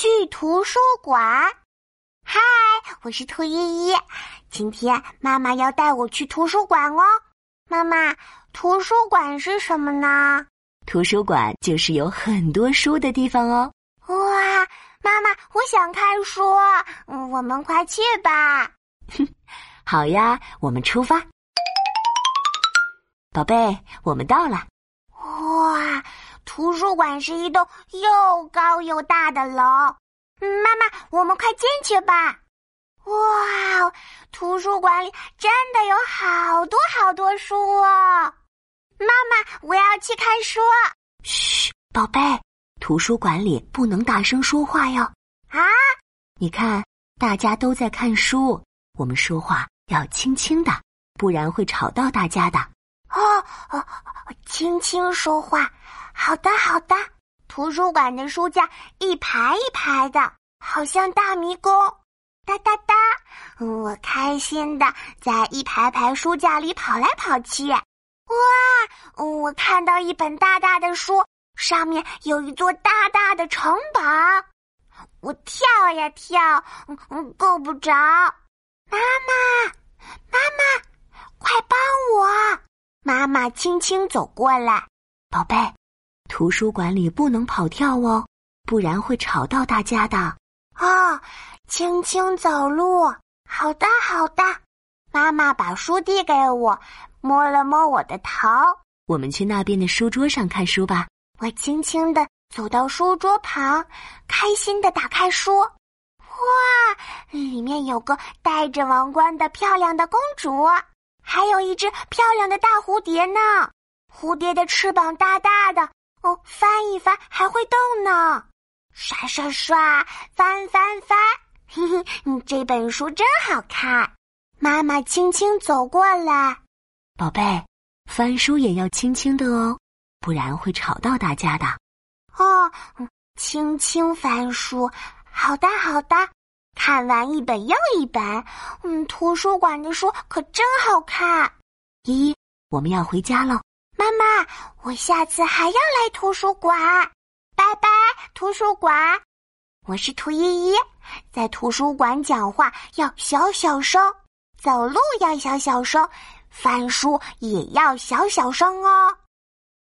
去图书馆。嗨，我是兔依依。今天妈妈要带我去图书馆哦。妈妈，图书馆是什么呢？图书馆就是有很多书的地方哦。哇，妈妈，我想看书。嗯，我们快去吧。好呀，我们出发。宝贝，我们到了。哇，图书馆是一栋又高又大的楼。嗯，妈妈，我们快进去吧。哇，图书馆里真的有好多好多书哦！妈妈，我要去看书。嘘，宝贝，图书馆里不能大声说话哟。啊？你看，大家都在看书，我们说话要轻轻的，不然会吵到大家的。哦哦，轻轻说话。好的，好的。图书馆的书架一排一排的，好像大迷宫。哒哒哒，我开心的在一排排书架里跑来跑去。哇，我看到一本大大的书，上面有一座大大的城堡。我跳呀跳，嗯，够不着。妈妈，妈妈，快帮我！妈妈轻轻走过来，宝贝。图书馆里不能跑跳哦，不然会吵到大家的。哦，轻轻走路。好的，好的。妈妈把书递给我，摸了摸我的头。我们去那边的书桌上看书吧。我轻轻的走到书桌旁，开心的打开书。哇，里面有个戴着王冠的漂亮的公主，还有一只漂亮的大蝴蝶呢。蝴蝶的翅膀大大的。哦，翻一翻还会动呢，刷刷刷，翻翻翻，嘿嘿，这本书真好看。妈妈轻轻走过来，宝贝，翻书也要轻轻的哦，不然会吵到大家的。哦，轻轻翻书，好的好的，看完一本又一本，嗯，图书馆的书可真好看。依依，我们要回家喽。妈妈，我下次还要来图书馆，拜拜，图书馆。我是图依依，在图书馆讲话要小小声，走路要小小声，翻书也要小小声哦。